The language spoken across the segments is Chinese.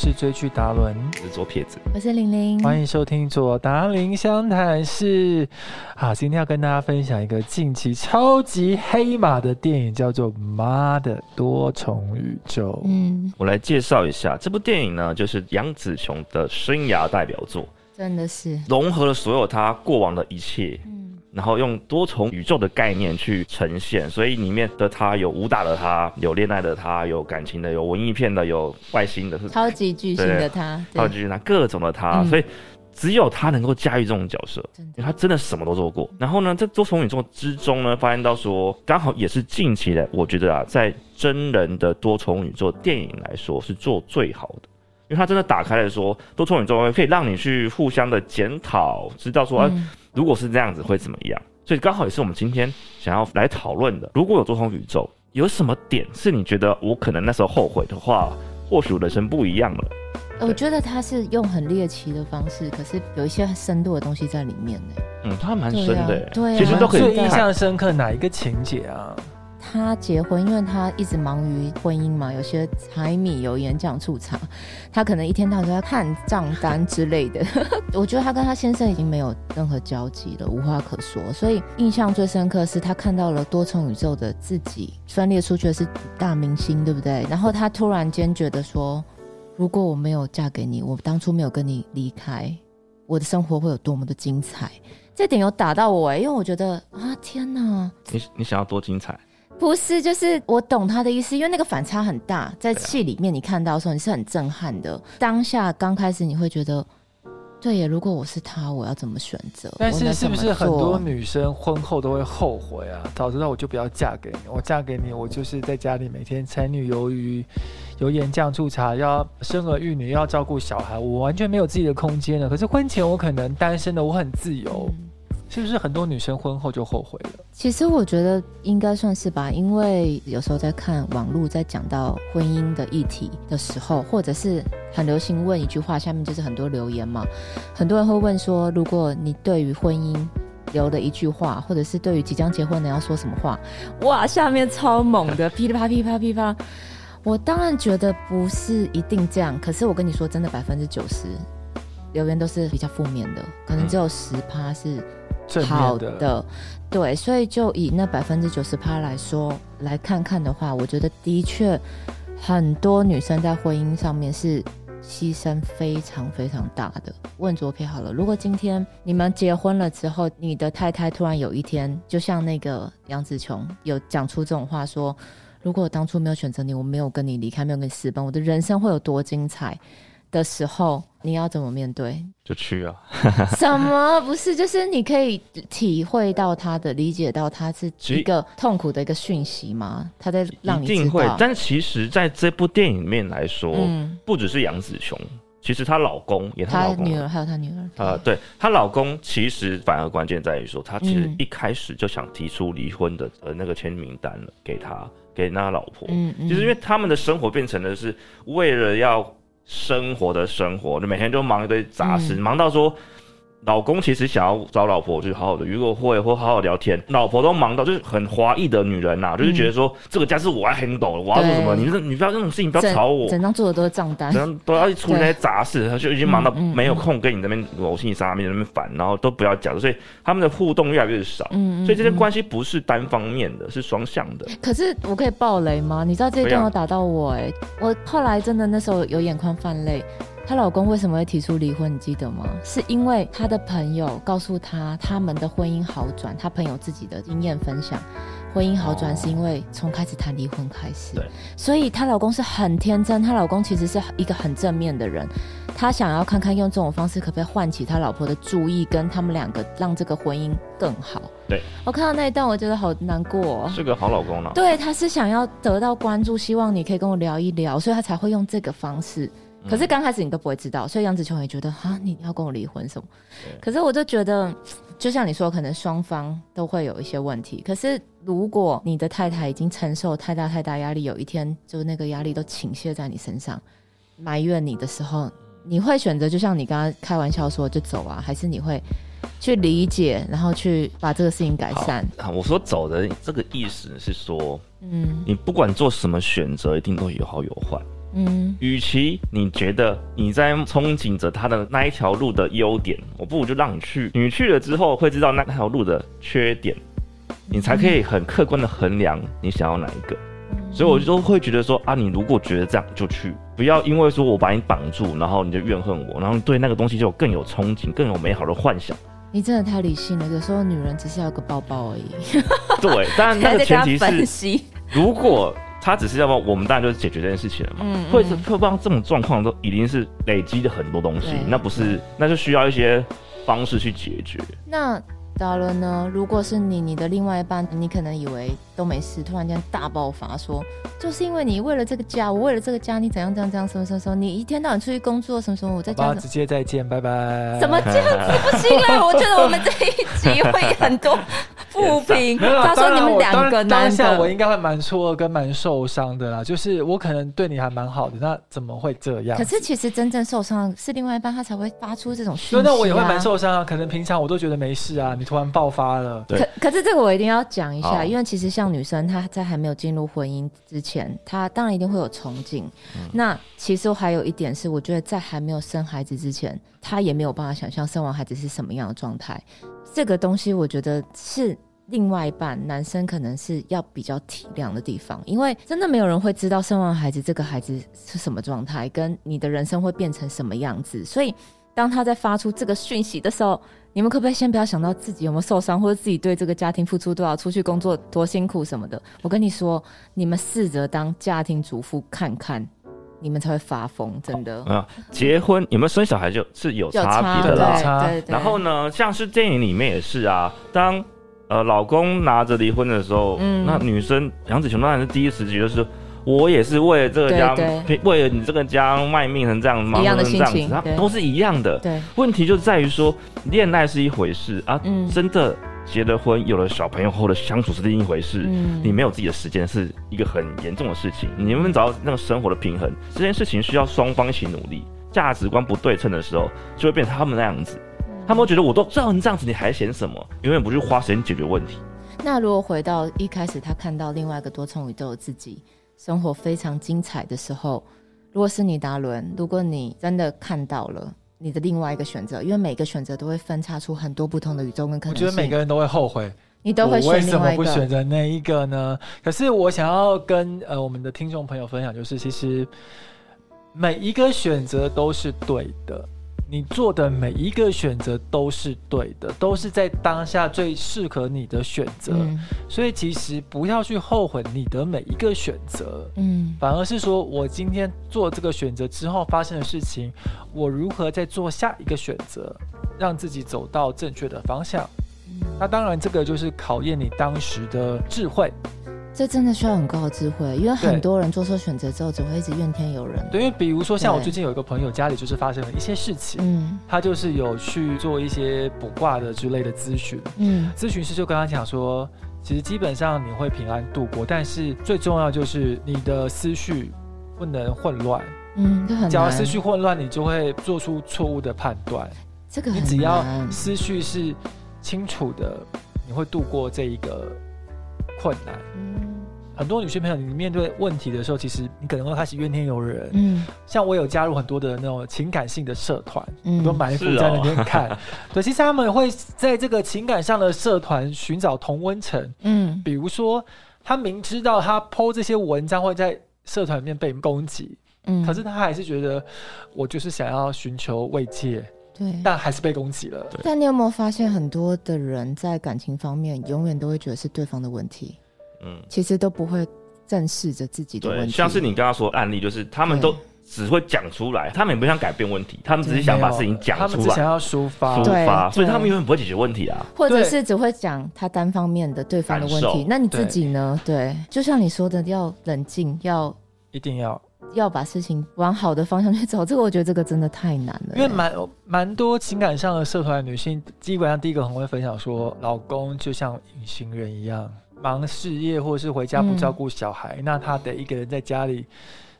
我是追剧达伦，我是左撇子，我是玲玲，欢迎收听左达林相谈室。好，今天要跟大家分享一个近期超级黑马的电影，叫做《妈的多重宇宙》。嗯，我来介绍一下这部电影呢，就是杨紫琼的生涯代表作，真的是，融合了所有她过往的一切，嗯，然后用多重宇宙的概念去呈现，所以里面的他有武打的他，有恋爱的他，有感情的，有文艺片的，有外星的，是超级巨星的他，对超级巨星他各种的他，嗯所以只有他能够驾驭这种角色。因为他真的什么都做过。然后呢，在多重宇宙之中呢，发现到说，刚好也是近期的，我觉得啊，在真人的多重宇宙电影来说是做最好的。因为他真的打开了说，多重宇宙可以让你去互相的检讨，知道说，啊嗯如果是这样子会怎么样。所以刚好也是我们今天想要来讨论的。如果有多重宇宙，有什么点是你觉得我可能那时候后悔的话，或许我人生不一样了。我觉得他是用很猎奇的方式，可是有一些深度的东西在里面呢。嗯，他蛮深的耶，对啊其实都可以看。最印象深刻哪一个情节啊？他结婚，因为他一直忙于婚姻嘛，有些柴米油盐酱醋茶，他可能一天到晚都在看账单之类的。我觉得他跟他先生已经没有任何交集了，无话可说。所以印象最深刻是他看到了多重宇宙的自己分裂出去的是大明星，对不对？然后他突然间觉得说，如果我没有嫁给你，我当初没有跟你离开，我的生活会有多么的精彩。这点有打到我哎、因为我觉得啊，天哪！你你想要多精彩？不是，就是我懂他的意思，因为那个反差很大，在戏里面你看到的时候，你是很震撼的。当下刚开始你会觉得，对耶，如果我是他，我要怎么选择？但是是不是很多女生婚后都会后悔啊？早知道我就不要嫁给你，我嫁给你，我就是在家里每天柴米油鱼、油盐酱醋茶，要生儿育女，要照顾小孩，我完全没有自己的空间了。可是婚前我可能单身的，我很自由，嗯是不是很多女生婚后就后悔了？其实我觉得应该算是吧，因为有时候在看网络，在讲到婚姻的议题的时候，或者是很流行问一句话，下面就是很多留言嘛，很多人会问说，如果你对于婚姻留了一句话，或者是对于即将结婚的要说什么话，哇，下面超猛的，噼里啪噼啪噼啪。我当然觉得不是一定这样，可是我跟你说，真的百分之九十留言都是比较负面的，可能只有十趴是正好面的，的，对，所以就以那百分之九十趴来说来看看的话，我觉得的确很多女生在婚姻上面是牺牲非常非常大的。问左撇好了，如果今天你们结婚了之后，你的太太突然有一天，就像那个杨紫琼有讲出这种话说。如果我当初没有选择你，我没有跟你离开，没有跟你私奔，我的人生会有多精彩的时候，你要怎么面对？就去啊。什么不是？就是你可以体会到他的，理解到他是一个痛苦的一个讯息吗？他在让你一，。定会但其实在这部电影里面来说，嗯，不只是杨紫琼，其实她老公也她老公女儿还有她女儿，呃，对她老公其实反而关键在于说，他其实嗯一开始就想提出离婚的呃那个签名单了，给他给那老婆，嗯嗯，就是因为他们的生活变成的是为了要生活的生活，就每天就忙一堆杂事，嗯忙到说。老公其实想要找老婆，就是好好的约个会或好好聊天。老婆都忙到就是很华裔的女人呐、就是觉得说、这个家是我要 handle，我要做什么，你这你不要这种事情不要吵我，整张做的都是账单，都要处理那些杂事，他就已经忙到嗯嗯没有空跟你那边我心里上面那边烦，然后都不要讲，所以他们的互动越来越少。嗯所以这些嗯关系不是单方面的，是双向的。可是我可以爆雷吗？你知道这一段有打到我哎、我后来真的那时候有眼眶泛泪。她老公为什么会提出离婚？你记得吗？是因为她的朋友告诉她，他们的婚姻好转。她朋友自己的经验分享，婚姻好转是因为从开始谈离婚开始。对，所以她老公是很天真，她老公其实是一个很正面的人。他想要看看用这种方式可不可以唤起他老婆的注意，跟他们两个让这个婚姻更好。对我看到那一段，我觉得好难过、哦。是个好老公了。对，他是想要得到关注，希望你可以跟我聊一聊，所以他才会用这个方式。可是刚开始你都不会知道，所以杨子琼也觉得啊，你要跟我离婚什么？可是我就觉得，就像你说，可能双方都会有一些问题。可是如果你的太太已经承受太大太大压力，有一天就那个压力都倾泻在你身上，埋怨你的时候，你会选择就像你刚刚开玩笑说就走啊，还是你会去理解，然后去把这个事情改善？啊，我说走的这个意思是说，嗯你不管做什么选择，一定都有好有坏。嗯，与其你觉得你在憧憬着他的那一条路的优点，我不如就让你去，你去了之后会知道那条路的缺点，你才可以很客观的衡量你想要哪一个。所以我就会觉得说啊，你如果觉得这样就去，不要因为说我把你绑住，然后你就怨恨我，然后对那个东西就更有憧憬，更有美好的幻想。你真的太理性了，有时候女人只是要个抱抱而已。对，但那个前提是，如果他只是要么，我们当然就是解决这件事情了嘛。嗯会是会不让这种状况都已经是累积的很多东西，那不是，那就需要一些方式去解决。那达伦呢？如果是你，你的另外一半，你可能以为都没事，突然间大爆发说，就是因为你为了这个家，我为了这个家，你怎样怎样怎样，什么什么什么，你一天到晚出去工作，什么什么，我在家直接再见，拜拜。怎么这样子不行了？我觉得我们这一集会很多负评。没有啦，他说你们两个男当下我，应该会蛮错愕跟蛮受伤的啦。就是我可能对你还蛮好的，那怎么会这样？可是其实真正受伤是另外一半，他才会发出这种讯息、啊。那那我也会蛮受伤啊。可能平常我都觉得没事啊，你突然爆发了，对可可是这个我一定要讲一下，因为其实像女生，她在还没有进入婚姻之前，她当然一定会有憧憬。嗯那其实还有一点是，我觉得在还没有生孩子之前，她也没有办法想象生完孩子是什么样的状态。这个东西，我觉得是。另外一半男生可能是要比较体谅的地方，因为真的没有人会知道生完孩子这个孩子是什么状态，跟你的人生会变成什么样子。所以，当他在发出这个讯息的时候，你们可不可以先不要想到自己有没有受伤，或者自己对这个家庭付出多少，出去工作多辛苦什么的？我跟你说，你们试着当家庭主妇看看，你们才会发疯，真的。啊，结婚有没有生小孩就是有有差别的啦。差对对对。然后呢，像是电影里面也是啊，当呃老公拿着离婚的时候，嗯那女生杨紫琼当然是第一时觉就是。我也是为了这个家对，为了你这个家卖命成这样，忙一样的成这样子，它心情都是一样的。对，问题就在于说，恋爱是一回事啊，嗯真的结了婚，有了小朋友后的相处是另一回事。嗯你没有自己的时间是一个很严重的事情，你能不能找到那个生活的平衡？这件事情需要双方一起努力。价值观不对称的时候，就会变成他们那样子。他们会觉得我都照成这样子，你还嫌什么？永远不去花时间解决问题。那如果回到一开始，他看到另外一个多重宇宙的自己，生活非常精彩的时候，如果是你达伦，如果你真的看到了你的另外一个选择，因为每个选择都会分叉出很多不同的宇宙跟可我能性，觉得每个人都会后悔。你都会我为什么。不选择那一个呢？可是我想要跟呃我们的听众朋友分享，就是其实每一个选择都是对的，你做的每一个选择都是对的，都是在当下最适合你的选择。嗯所以其实不要去后悔你的每一个选择。嗯反而是说，我今天做这个选择之后发生的事情，我如何再做下一个选择，让自己走到正确的方向。那当然，这个就是考验你当时的智慧。这真的需要很高的智慧，因为很多人做错选择之后，只会一直怨天尤人。对，因为比如说像我最近有一个朋友，家里就是发生了一些事情，嗯他就是有去做一些卜卦的之类的咨询，嗯咨询师就跟他讲说，其实基本上你会平安度过，但是最重要就是你的思绪不能混乱，嗯，这很难。只要思绪混乱，你就会做出错误的判断。这个很你只要思绪是清楚的，你会度过这一个困难。嗯很多女性朋友，你面对问题的时候，其实你可能会开始怨天尤人。嗯像我有加入很多的那种情感性的社团，嗯都埋伏在那边看。对，其实他们会在这个情感上的社团寻找同温层。嗯比如说，他明知道他 PO 这些文章会在社团里面被攻击，嗯可是他还是觉得我就是想要寻求慰藉，对。但还是被攻击了。但你有没有发现，很多的人在感情方面永远都会觉得是对方的问题，嗯，其实都不会正视着自己的问对，题。像是你刚刚说的案例，就是他们都只会讲出来，他们也不想改变问题，他们只是想把事情讲他们出来、只想要抒发。抒对发，所以他们永远不会解决问题啊。或者是只会讲他单方面的对方的问。题那你自己呢？对，就像你说的，要冷静，要一定要，要把事情往好的方向去走。这个我觉得这个真的太难了。因为蛮蛮多情感上的社团的女性，基本上第一个很会分享说，老公就像隐形人一样，忙事业或者是回家不照顾小孩，那他得一个人在家里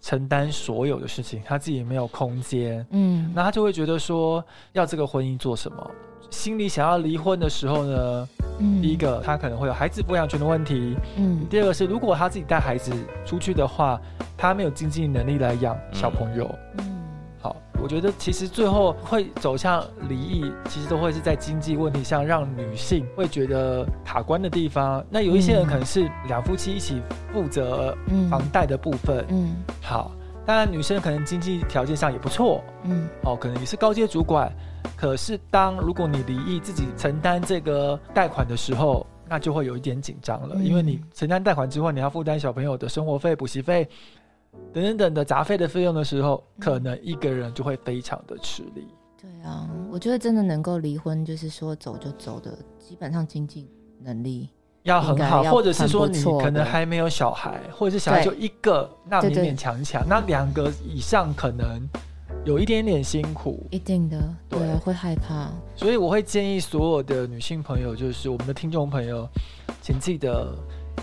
承担所有的事情，他自己也没有空间，嗯。那他就会觉得说，要这个婚姻做什么？心里想要离婚的时候呢，嗯。第一，个，他可能会有孩子抚养权的问题；嗯。第二个是，如果他自己带孩子出去的话，他没有经济能力来养小朋友。我觉得其实最后会走向离异，其实都会是在经济问题上让女性会觉得卡关的地方。那有一些人可能是两夫妻一起负责嗯房贷的部分。嗯好，当然女生可能经济条件上也不错，嗯哦，可能也是高阶主管。可是当如果你离异自己承担这个贷款的时候，那就会有一点紧张了，嗯因为你承担贷款之后，你要负担小朋友的生活费、补习费等等等的杂费的费用的时候，嗯。可能一个人就会非常的吃力。对啊，我觉得真的能够离婚，就是说走就走的，基本上经济能力，要很好，或者是说你可能的还没有小孩，或者是小孩就一个，那勉勉强强，那两个以上可能有一点点辛苦。一定的，对。会害怕，所以我会建议所有的女性朋友，就是我们的听众朋友，请记得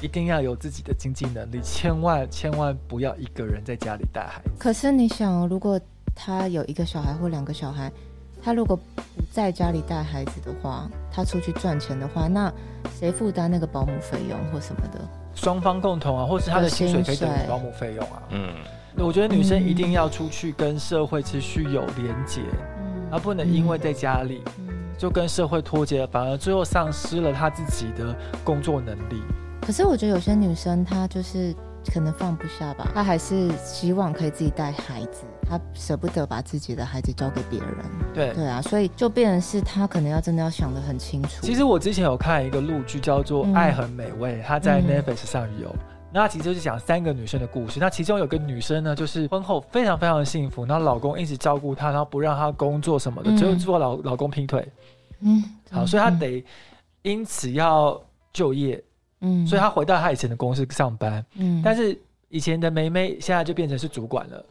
一定要有自己的经济能力，千万千万不要一个人在家里带孩子。可是你想哦，如果他有一个小孩或两个小孩，他如果不在家里带孩子的话，他出去赚钱的话，那谁负担那个保姆费用或什么的？双方共同啊，或是他的薪水可以等于保姆费用啊。嗯，我觉得女生嗯一定要出去跟社会持续有连结，嗯而不能因为在家里嗯就跟社会脱节，反而最后丧失了她自己的工作能力。可是我觉得有些女生她就是可能放不下吧，她还是希望可以自己带孩子，她舍不得把自己的孩子交给别人。对，对啊，所以就变成是她可能要真的要想得很清楚。其实我之前有看一个陆剧叫做嗯《爱很美味》，她在嗯 Netflix 上有。那它其实就是讲三个女生的故事。那其中有个女生呢，就是婚后非常非常的幸福，然后老公一直照顾她，然后不让她工作什么的，嗯只有做老老公劈腿。嗯，好，所以她得因此要就业，嗯，所以他回到他以前的公司上班。嗯，但是以前的梅梅现在就变成是主管了。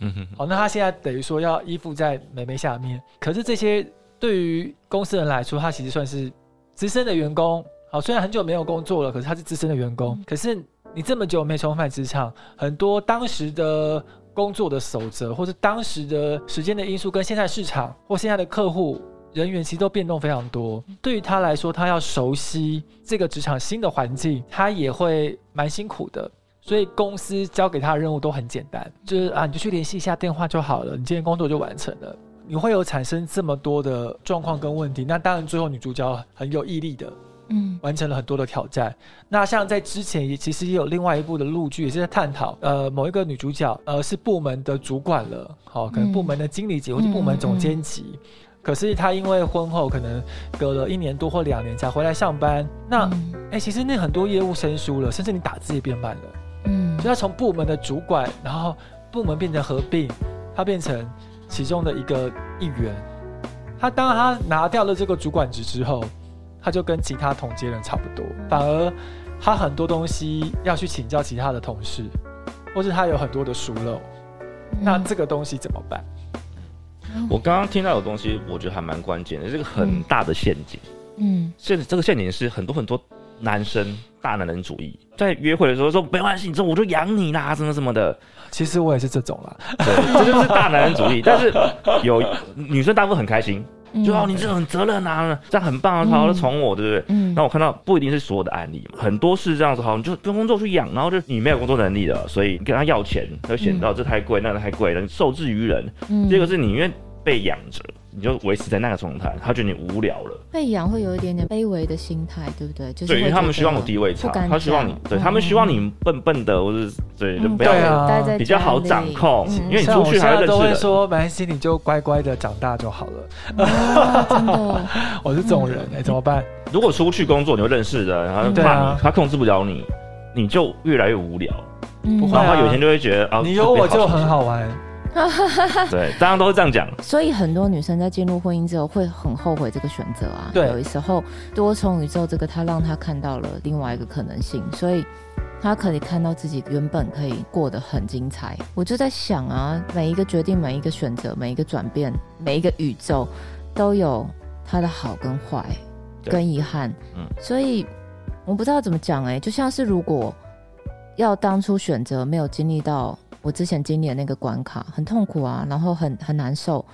嗯哼好，那他现在等于说要依附在梅梅下面。可是这些对于公司人来说，他其实算是资深的员工。好，虽然很久没有工作了，可是他是资深的员工。嗯可是你这么久没重返职场，很多当时的工作的守则，或是当时的时间的因素，跟现在市场或现在的客户。人员其实都变动非常多，对于他来说，他要熟悉这个职场新的环境，他也会蛮辛苦的。所以公司交给他的任务都很简单，就是啊，你就去联系一下电话就好了，你今天工作就完成了。你会有产生这么多的状况跟问题，那当然最后女主角很有毅力的嗯完成了很多的挑战。那像在之前也其实也有另外一部的陆剧，也是在探讨呃某一个女主角呃是部门的主管了，好、可能嗯部门的经理级或者部门总监级。可是他因为婚后可能隔了一年多或两年才回来上班，那哎、其实那很多业务生疏了，甚至你打字也变慢了。嗯所以他从部门的主管，然后部门变成合并，他变成其中的一个一员。他当他拿掉了这个主管职之后，他就跟其他同阶人差不多，反而他很多东西要去请教其他的同事，或是他有很多的疏漏。那这个东西怎么办？我刚刚听到的东西，我觉得还蛮关键的，这个很大的陷阱。嗯现这个陷阱是很多很多男生大男人主义，在约会的时候说没关系，你说我就养你啦，什么什么的，其实我也是这种啦。对，这就是大男人主义。但是有女生大部分很开心，嗯就哦你这种很责任啊，这样很棒啊，好好宠我，对不对？嗯那我看到不一定是所有的案例嘛，很多是这样子，好，你就不用工作去养，然后就你没有工作能力了，所以你跟他要钱，他就显到这太贵，那个太贵了，你受制于人。嗯第二个是你因为被养着，你就维持在那个状态，他觉得你无聊了。被养会有一点点卑微的心态，对不对？就是对，因为他们希望有得地位差不，敢他希望你讲，对他们希望你笨笨的，或者是对，就嗯不要比较好掌控嗯。因为你出去还现在都会会认识人。说没关系，你就乖乖的长大就好了。哦真的，我是这种人哎、怎么办？如果出去工作，你会认识人，然后嗯怕他控制不了你，你就越来越无聊，然后有一天就会觉得啊，你有我就很好玩。好 对，大家都是这样讲。所以很多女生在进入婚姻之后会很后悔这个选择啊。对有时候多重宇宙这个，她让她看到了另外一个可能性，所以她可以看到自己原本可以过得很精彩。我就在想啊，每一个决定、每一个选择、每一个转变、每一个宇宙，都有它的好跟坏，跟遗憾。嗯所以我不知道怎么讲哎、就像是如果要当初选择没有经历到我之前经历的那个关卡，很痛苦啊，然后很很难受。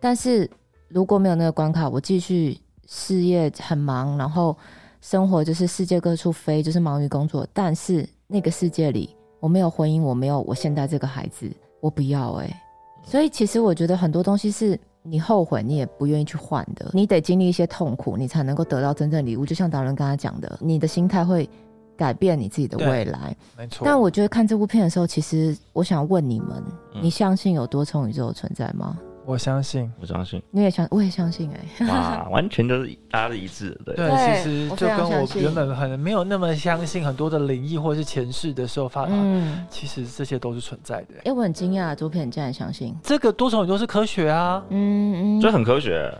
但是如果没有那个关卡，我继续事业很忙，然后生活就是世界各处飞，就是忙于工作，但是那个世界里我没有婚姻，我没有我现在这个孩子，我不要哎、所以其实我觉得很多东西是你后悔，你也不愿意去换的，你得经历一些痛苦，你才能够得到真正礼物。就像达人刚才讲的，你的心态会改变你自己的未来。没错。但我觉得看这部片的时候，其实我想问你们：嗯你相信有多重宇宙的存在吗？我相信，我相信，你也相，我也相信哎、哇，完全就是大家的一致的，对。对，其实就跟我原本可能没有那么相信很多的灵异或是前世的时候发，嗯，其实这些都是存在的。哎、我很惊讶，这部片你竟然相信。这个多重宇宙是科学啊，嗯嗯，这很科学，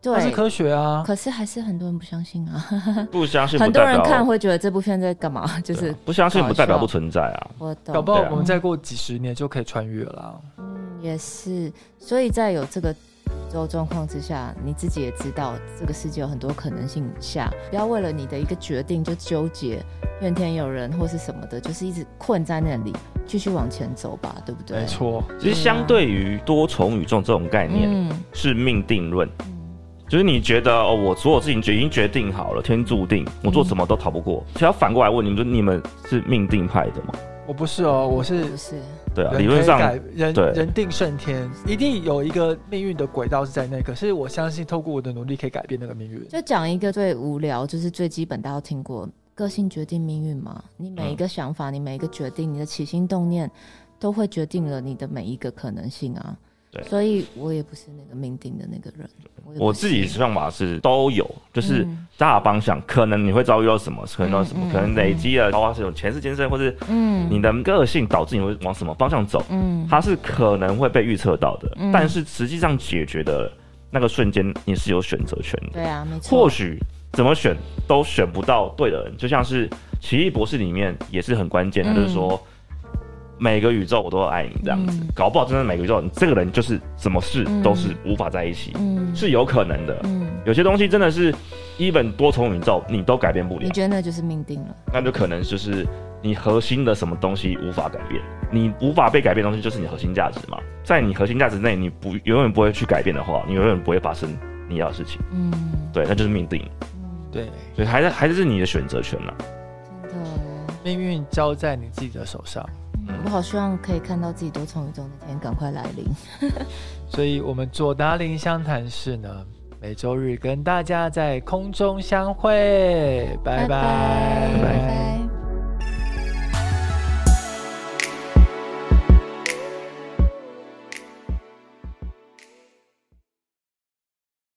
对，它是科学啊。可是还是很多人不相信啊。不相信很多人看会觉得这部片在干嘛？就是啊不相信不代表不存在啊。我懂，搞不好我们再过几十年就可以穿越了。嗯，也是。所以在有这个宇宙状况之下，你自己也知道这个世界有很多可能性下，不要为了你的一个决定就纠结怨天尤人或是什么的，就是一直困在那里，继续往前走吧，对不对？没。错，其实相对于多重宇宙这种概念，嗯是命定论，嗯就是你觉得哦，我所有事情决已经决定好了，天注定，我做什么都逃不过。其实要反过来问你们，就你们是命定派的吗？我不是哦，我是不是，对啊，理论上改人人定胜天，一定有一个命运的轨道是在那。可是我相信，透过我的努力，可以改变那个命运。就讲一个最无聊，就是最基本，大家都听过，个性决定命运嘛。你每一个想法，你每一个决定，你的起心动念，都会决定了你的每一个可能性啊。对。所以我也不是那个命定的那个人。也不我自己是想法是都有，就是嗯。大方向，可能你会遭遇到什么，可能到什么，可能累积了，包括是有前世今生，或是嗯。你的个性导致你会往什么方向走，嗯。它是可能会被预测到的，嗯。但是实际上解决的那个瞬间，你是有选择权的。对啊，没错。或许怎么选都选不到对的人，就像是《奇异博士》里面也是很关键的，嗯。就是说每个宇宙我都爱你这样子，嗯。搞不好真的每个宇宙你这个人就是什么事嗯。都是无法在一起，嗯。是有可能的。嗯，有些东西真的是一本多重宇宙你都改变不了。你，觉得那就是命定了？那就可能就是你核心的什么东西无法改变，你无法被改变的东西就是你核心价值嘛，在你核心价值内你不永远不会去改变的话，你永远不会发生你要的事情，嗯，对，那就是命定，嗯，对，所以还是还是你的选择权啦。真的。命运交在你自己的手上。嗯。我好希望可以看到自己多重宇宙那天赶快来临。所以，我们左达林湘潭市呢，每周日跟大家在空中相会，拜拜。拜拜。